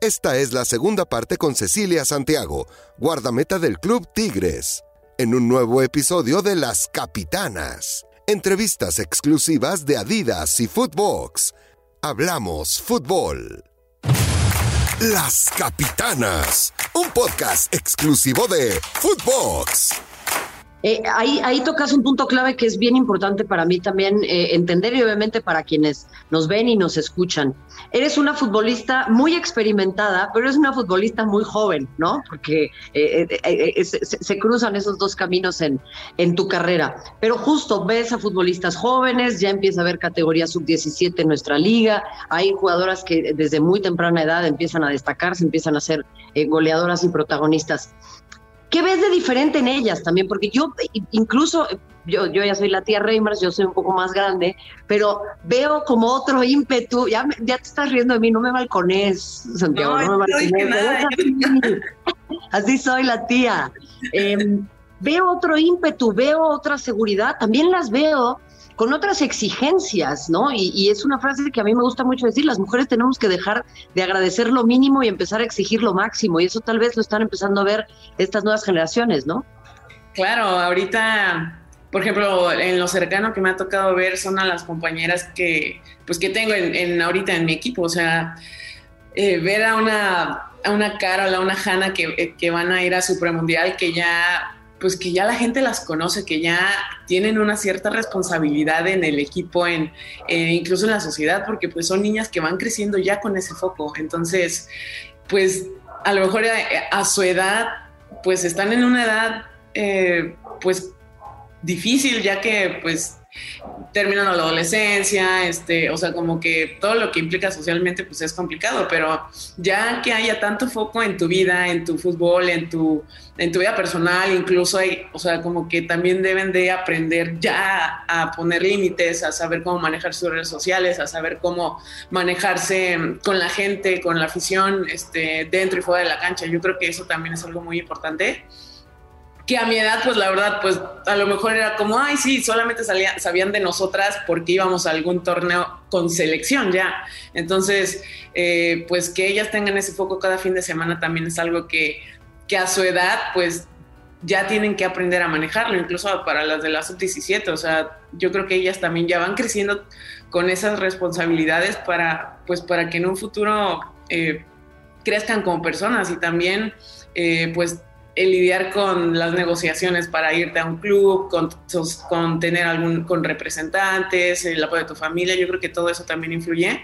Esta es la segunda parte con Cecilia Santiago, guardameta del Club Tigres, en un nuevo episodio de Las Capitanas. Entrevistas exclusivas de Adidas y Footbox. Hablamos fútbol. Las Capitanas, un podcast exclusivo de Footbox. Eh, ahí, ahí tocas un punto clave que es bien importante para mí también eh, entender y obviamente para quienes nos ven y nos escuchan. Eres una futbolista muy experimentada, pero eres una futbolista muy joven, ¿no? Porque eh, se, se, cruzan esos dos caminos en, en tu carrera. Pero justo ves a futbolistas jóvenes, ya empieza a haber categoría sub-17 en nuestra liga, hay jugadoras que desde muy temprana edad empiezan a destacarse, empiezan a ser goleadoras y protagonistas. ¿Qué ves de diferente en ellas también? Porque yo incluso, yo, yo ya soy la tía Reimers, yo soy un poco más grande, pero veo como otro ímpetu, ya, ya te estás riendo de mí, no me balcones, Santiago, no, me balcones. Así soy la tía. Em, veo otro ímpetu, veo otra seguridad, también las veo con otras exigencias, ¿no? Y, es una frase que a mí me gusta mucho decir, las mujeres tenemos que dejar de agradecer lo mínimo y empezar a exigir lo máximo, y eso tal vez lo están empezando a ver estas nuevas generaciones, ¿no? Claro, ahorita, por ejemplo, en lo cercano que me ha tocado ver son a las compañeras que, pues que tengo en, ahorita en mi equipo, o sea, eh, ver a una, a una Carol, a una Hanna que, que van a ir a su premundial, que ya pues que ya la gente las conoce, que ya tienen una cierta responsabilidad en el equipo, en, eh, incluso en la sociedad, porque pues son niñas que van creciendo ya con ese foco. Entonces, pues a lo mejor a, su edad, pues están en una edad, eh, pues difícil, ya que pues terminan la adolescencia, este, o sea, como que todo lo que implica socialmente pues es complicado, pero ya que haya tanto foco en tu vida, en tu fútbol, en tu, en tu vida personal, incluso hay, o sea, como que también deben de aprender ya a poner límites, a saber cómo manejar sus redes sociales, a saber cómo manejarse con la gente, con la afición, este, dentro y fuera de la cancha. Yo creo que eso también es algo muy importante que a mi edad, pues la verdad, pues a lo mejor era como, ay, sí, solamente sabían de nosotras porque íbamos a algún torneo con selección ya. Entonces, eh, pues que ellas tengan ese foco cada fin de semana también es algo que, que a su edad, pues ya tienen que aprender a manejarlo, incluso para las de la sub-17. O sea, yo creo que ellas también ya van creciendo con esas responsabilidades para, pues, para que en un futuro eh, crezcan como personas y también, eh, pues, el lidiar con las negociaciones para irte a un club, con, con tener algún, con representantes, el apoyo de tu familia, yo creo que todo eso también influye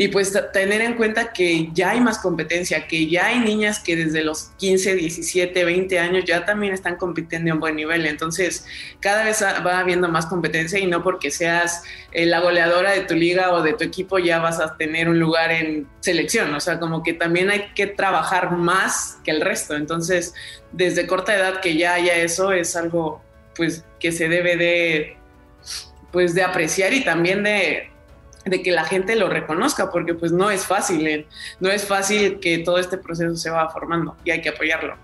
y pues tener en cuenta que ya hay más competencia, que ya hay niñas que desde los 15, 17, 20 años ya también están compitiendo a un buen nivel. Entonces, cada vez va habiendo más competencia y no porque seas eh, la goleadora de tu liga o de tu equipo ya vas a tener un lugar en selección. O sea, como que también hay que trabajar más que el resto. Entonces, desde corta edad que ya haya eso es algo pues que se debe de pues de apreciar y también de, de que la gente lo reconozca, porque pues no es fácil, eh, no es fácil que todo este proceso se va formando y hay que apoyarlo.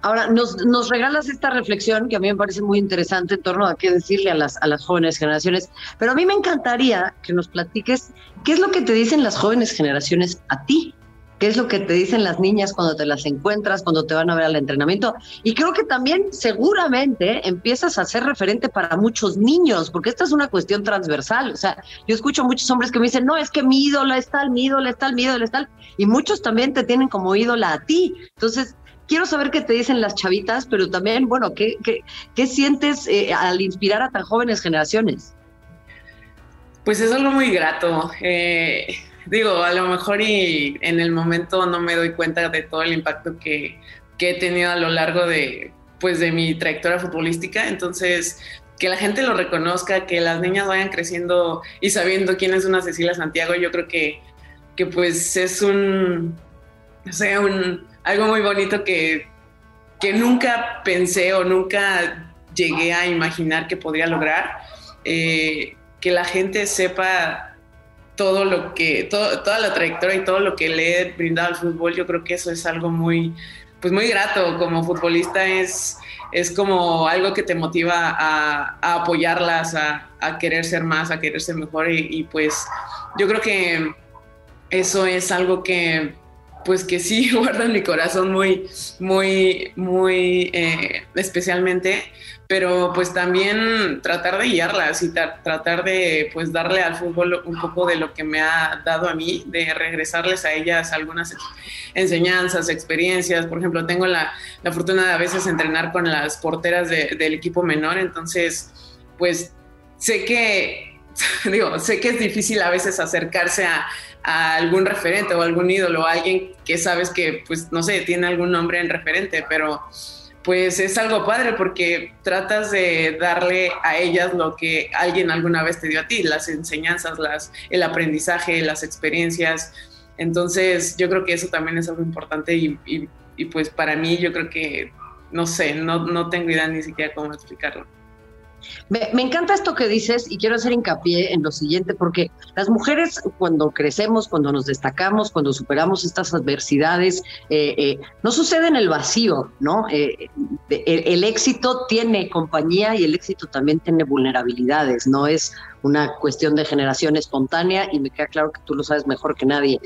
Ahora, nos, nos, regalas esta reflexión que a mí me parece muy interesante en torno a qué decirle a las, a las jóvenes generaciones, pero a mí me encantaría que nos platiques qué es lo que te dicen las jóvenes generaciones a ti, qué es lo que te dicen las niñas cuando te las encuentras, cuando te van a ver al entrenamiento. Y creo que también seguramente empiezas a ser referente para muchos niños, porque esta es una cuestión transversal. O sea, yo escucho muchos hombres que me dicen, no, es que mi ídola es tal, mi ídola es tal, mi ídola es tal. Y muchos también te tienen como ídola a ti. Entonces, quiero saber qué te dicen las chavitas, pero también, bueno, ¿qué, qué, qué sientes eh, al inspirar a tan jóvenes generaciones? Pues es algo muy grato. Eh, digo, a lo mejor y en el momento no me doy cuenta de todo el impacto que, he tenido a lo largo de, pues, de mi trayectoria futbolística. Entonces, que la gente lo reconozca, que las niñas vayan creciendo y sabiendo quién es una Cecilia Santiago, yo creo que, que pues es un, no sé, un, algo muy bonito que, que nunca pensé o nunca llegué a imaginar que podría lograr. Eh, que la gente sepa todo lo que, toda la trayectoria y todo lo que le he brindado al fútbol, yo creo que eso es algo muy, pues muy grato. Como futbolista es, es como algo que te motiva a, apoyarlas, a, querer ser más, a querer ser mejor y, pues yo creo que eso es algo que, pues que sí guardo en mi corazón muy, muy, muy eh, especialmente, pero pues también tratar de guiarlas y tratar de pues darle al fútbol un poco de lo que me ha dado a mí, de regresarles a ellas algunas enseñanzas, experiencias. Por ejemplo, tengo la, la fortuna de a veces entrenar con las porteras del equipo menor, entonces pues sé que, digo, sé que es difícil a veces acercarse a, algún referente o algún ídolo, alguien que sabes que, pues, no sé, tiene algún nombre en referente, pero pues es algo padre porque tratas de darle a ellas lo que alguien alguna vez te dio a ti, las enseñanzas, las, el aprendizaje, las experiencias. Entonces yo creo que eso también es algo importante y, y pues para mí yo creo que, no sé, no, no tengo idea ni siquiera cómo explicarlo. Me, encanta esto que dices y quiero hacer hincapié en lo siguiente, porque las mujeres cuando crecemos, cuando nos destacamos, cuando superamos estas adversidades, eh, eh, no sucede en el vacío, ¿no? Eh, el, éxito tiene compañía y el éxito también tiene vulnerabilidades, no es una cuestión de generación espontánea y me queda claro que tú lo sabes mejor que nadie.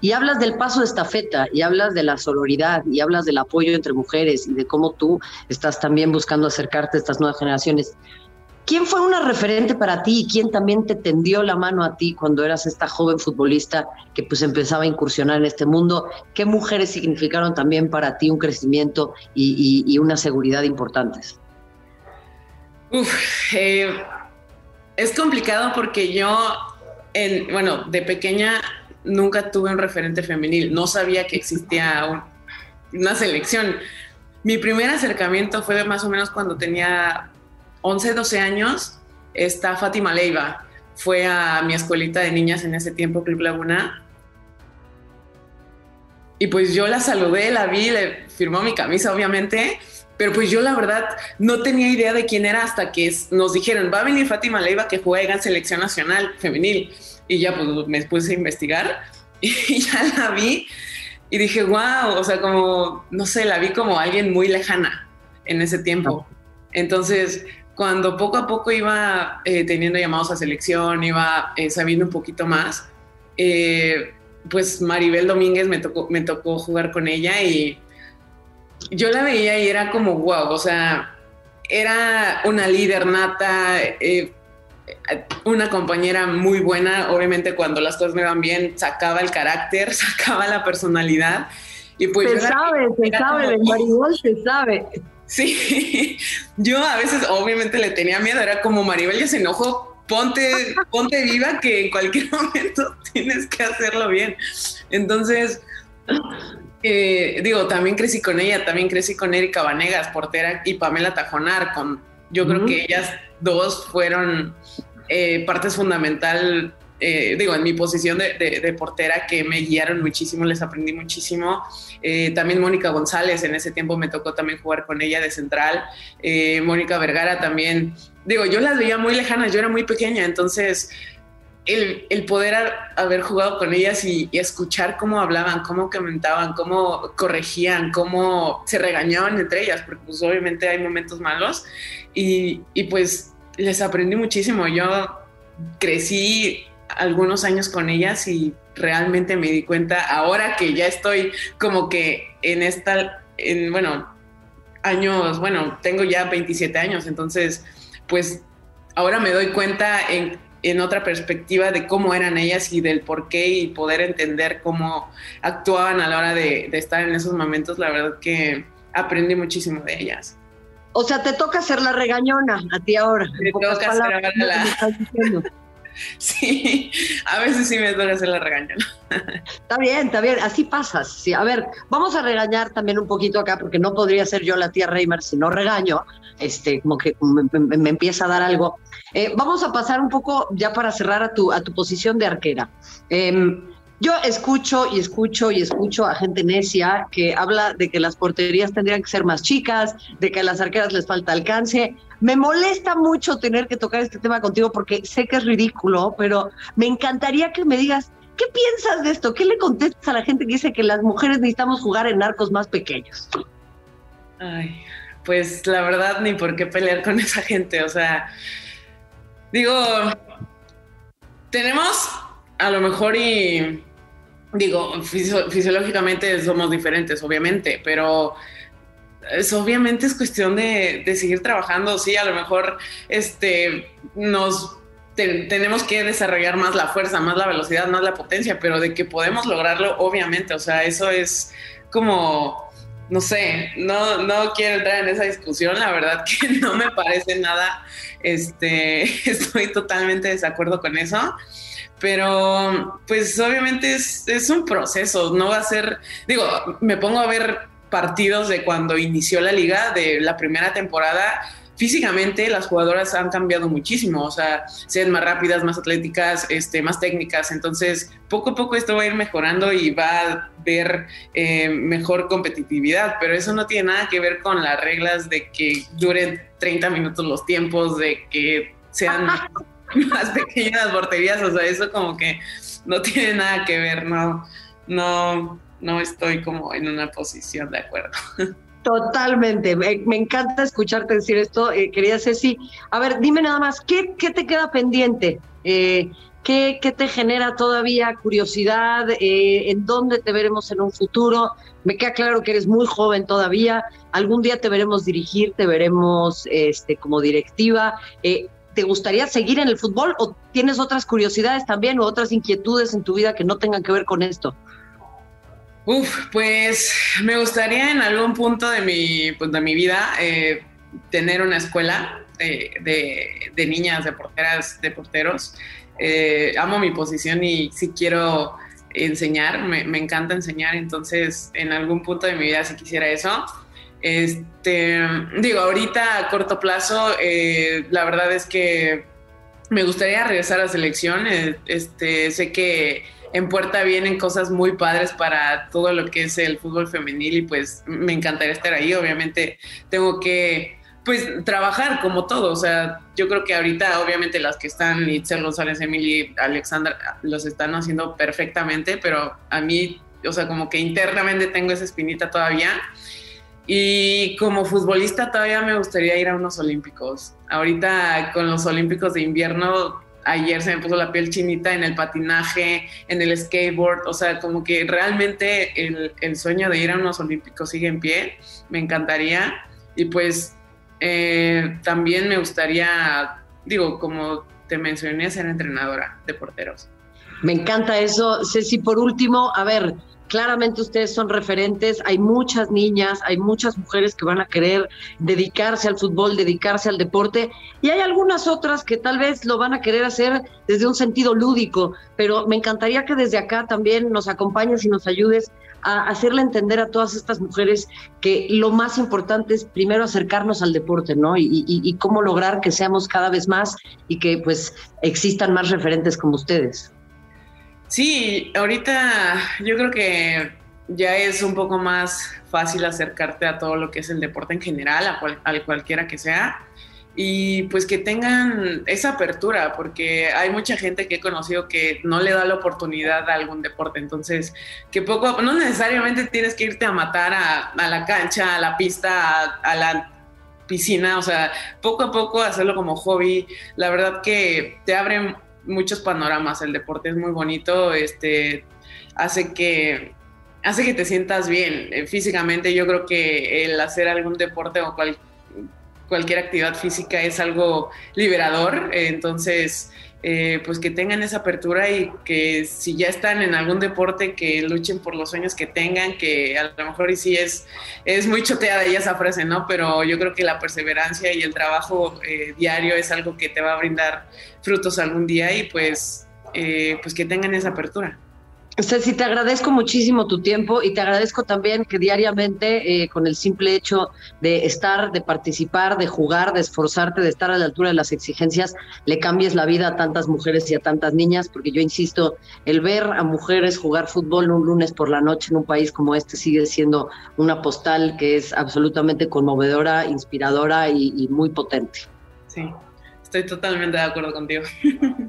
Y hablas del paso de estafeta y hablas de la sororidad y hablas del apoyo entre mujeres y de cómo tú estás también buscando acercarte a estas nuevas generaciones. ¿Quién fue una referente para ti y quién también te tendió la mano a ti cuando eras esta joven futbolista que pues empezaba a incursionar en este mundo? ¿Qué mujeres significaron también para ti un crecimiento y, una seguridad importantes? Uf, eh, es complicado porque yo, en, bueno, de pequeña nunca tuve un referente femenil, no sabía que existía una selección. Mi primer acercamiento fue más o menos cuando tenía 11, 12 años, está Fátima Leiva. Fue a mi escuelita de niñas en ese tiempo, Club Laguna. Y pues yo la saludé, la vi, le firmó mi camisa, obviamente. Pero pues yo la verdad no tenía idea de quién era hasta que nos dijeron, va a venir Fátima Leiva que juega en selección nacional femenil. Y ya pues me puse a investigar y ya la vi y dije, wow, o sea, como, no sé, la vi como alguien muy lejana en ese tiempo. Entonces, cuando poco a poco iba eh, teniendo llamados a selección, iba eh, sabiendo un poquito más, eh, pues Maribel Domínguez me tocó, me tocó jugar con ella y yo la veía y era como wow, o sea, era una líder nata, una compañera muy buena, obviamente cuando las cosas me van bien, sacaba el carácter, sacaba la personalidad. Y pues se sabe, se sabe, de Maribel se sabe. Sí, yo a veces obviamente le tenía miedo, era como Maribel ya se enojó, ponte, ponte viva que en cualquier momento tienes que hacerlo bien. Entonces, eh, digo, también crecí con ella, también crecí con Erika Vanegas, portera, y Pamela Tajonar, con, yo creo que ellas dos fueron eh, partes fundamental eh, digo, en mi posición de, portera que me guiaron muchísimo, les aprendí muchísimo. Eh, también Mónica González, en ese tiempo me tocó también jugar con ella de central. Eh, Mónica Vergara también. Digo, yo las veía muy lejanas, yo era muy pequeña, entonces el, poder haber jugado con ellas y, escuchar cómo hablaban, cómo comentaban, cómo corregían, cómo se regañaban entre ellas, porque pues obviamente hay momentos malos y, y pues les aprendí muchísimo. Yo crecí algunos años con ellas y realmente me di cuenta ahora que ya estoy como que en esta, en, bueno, años, bueno, tengo ya 27 años, entonces, pues ahora me doy cuenta en, otra perspectiva de cómo eran ellas y del por qué y poder entender cómo actuaban a la hora de, estar en esos momentos, la verdad que aprendí muchísimo de ellas. O sea, te toca ser la regañona a ti ahora. Me toca ser la... Sí, a veces sí me duele hacer la regaña. Está bien, está bien, así pasa. Sí, a ver, vamos a regañar también un poquito acá, porque no podría ser yo la tía Reimer si no regaño, este, como que me, empieza a dar algo. Eh, vamos a pasar un poco ya para cerrar a tu, a tu posición de arquera. Em, yo escucho y escucho y escucho a gente necia que habla de que las porterías tendrían que ser más chicas, de que a las arqueras les falta alcance. Me molesta mucho tener que tocar este tema contigo porque sé que es ridículo, pero me encantaría que me digas, ¿qué piensas de esto? ¿Qué le contestas a la gente que dice que las mujeres necesitamos jugar en arcos más pequeños? Ay, pues la verdad ni por qué pelear con esa gente, o sea, digo, tenemos a lo mejor y digo, fisiológicamente somos diferentes, obviamente, pero es, obviamente es cuestión de, de, seguir trabajando, sí, a lo mejor este, nos tenemos que desarrollar más la fuerza, más la velocidad, más la potencia, pero de que podemos lograrlo, obviamente, o sea, eso es como, no sé, no, no quiero entrar en esa discusión, la verdad que no me parece nada, este, estoy totalmente desacuerdo con eso pero pues obviamente es, es, un proceso, no va a ser, digo, me pongo a ver partidos de cuando inició la liga, de la primera temporada, físicamente las jugadoras han cambiado muchísimo, o sea, sean más rápidas, más atléticas, este, más técnicas, entonces poco a poco esto va a ir mejorando y va a ver eh, mejor competitividad, pero eso no tiene nada que ver con las reglas de que duren 30 minutos los tiempos, de que sean más pequeñas las porterías, o sea, eso como que no tiene nada que ver, no, no, no estoy como en una posición de acuerdo. Totalmente, me, encanta escucharte decir esto, eh, querida Ceci. A ver, dime nada más, ¿qué, qué te queda pendiente? Eh, ¿qué, ¿qué, te genera todavía curiosidad? Eh, ¿En dónde te veremos en un futuro? Me queda claro que eres muy joven todavía. Algún día te veremos dirigir, te veremos este, como directiva. ¿Te gustaría seguir en el fútbol o tienes otras curiosidades también o otras inquietudes en tu vida que no tengan que ver con esto? Uf, pues me gustaría en algún punto de mi, pues, de mi vida eh, tener una escuela de, niñas, de porteras, de porteros. Eh, amo mi posición y si quiero enseñar, me, encanta enseñar, entonces en algún punto de mi vida si quisiera eso. Este, digo, ahorita a corto plazo, eh, la verdad es que me gustaría regresar a selección. Este, sé que en puerta vienen cosas muy padres para todo lo que es el fútbol femenil y pues me encantaría estar ahí. Obviamente tengo que pues trabajar como todo, o sea, yo creo que ahorita obviamente las que están, Itzel González, Emily, Alexandra, los están haciendo perfectamente, pero a mí, o sea, como que internamente tengo esa espinita todavía. Y como futbolista todavía me gustaría ir a unos olímpicos. Ahorita con los olímpicos de invierno ayer se me puso la piel chinita en el patinaje, en el skateboard, o sea, como que realmente el, sueño de ir a unos olímpicos sigue en pie, me encantaría. Y pues eh, también me gustaría, digo, como te mencioné, ser entrenadora de porteros. Me encanta eso. Ceci, por último, a ver, Claramente ustedes son referentes, hay muchas niñas, hay muchas mujeres que van a querer dedicarse al fútbol, dedicarse al deporte, y hay algunas otras que tal vez lo van a querer hacer desde un sentido lúdico, pero me encantaría que desde acá también nos acompañes y nos ayudes a hacerle entender a todas estas mujeres que lo más importante es primero acercarnos al deporte, ¿no? Y, cómo lograr que seamos cada vez más y que pues existan más referentes como ustedes. Sí, ahorita yo creo que ya es un poco más fácil acercarte a todo lo que es el deporte en general, a, cualquiera que sea, y pues que tengan esa apertura, porque hay mucha gente que he conocido que no le da la oportunidad a algún deporte, entonces que poco, no necesariamente tienes que irte a matar a, la cancha, a la pista, a la piscina, o sea, poco a poco hacerlo como hobby, la verdad que te abren muchos panoramas. El deporte es muy bonito, este, hace que hace que te sientas bien eh, físicamente. Yo creo que el hacer algún deporte o cualquier actividad física es algo liberador. entonces, eh, pues que tengan esa apertura y que si ya están en algún deporte, que luchen por los sueños que tengan, que a lo mejor y sí es, es muy choteada ya esa frase, ¿no? Pero yo creo que la perseverancia y el trabajo eh, diario es algo que te va a brindar frutos algún día y pues, eh, pues que tengan esa apertura. Ceci, te agradezco muchísimo tu tiempo y te agradezco también que diariamente, eh, con el simple hecho de estar, de participar, de jugar, de esforzarte, de estar a la altura de las exigencias, le cambies la vida a tantas mujeres y a tantas niñas, porque yo insisto, el ver a mujeres jugar fútbol un lunes por la noche en un país como este sigue siendo una postal que es absolutamente conmovedora, inspiradora y, y muy potente. Sí, estoy totalmente de acuerdo contigo.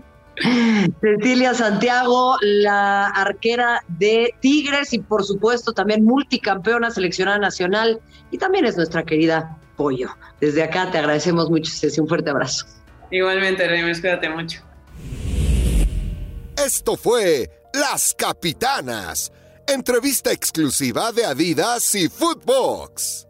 Cecilia Santiago, la arquera de Tigres y por supuesto también multicampeona seleccionada nacional y también es nuestra querida Pollo. Desde acá te agradecemos mucho, Ceci, un fuerte abrazo. Igualmente, Remes, cuídate mucho. Esto fue Las Capitanas. Entrevista exclusiva de Adidas y Footbox.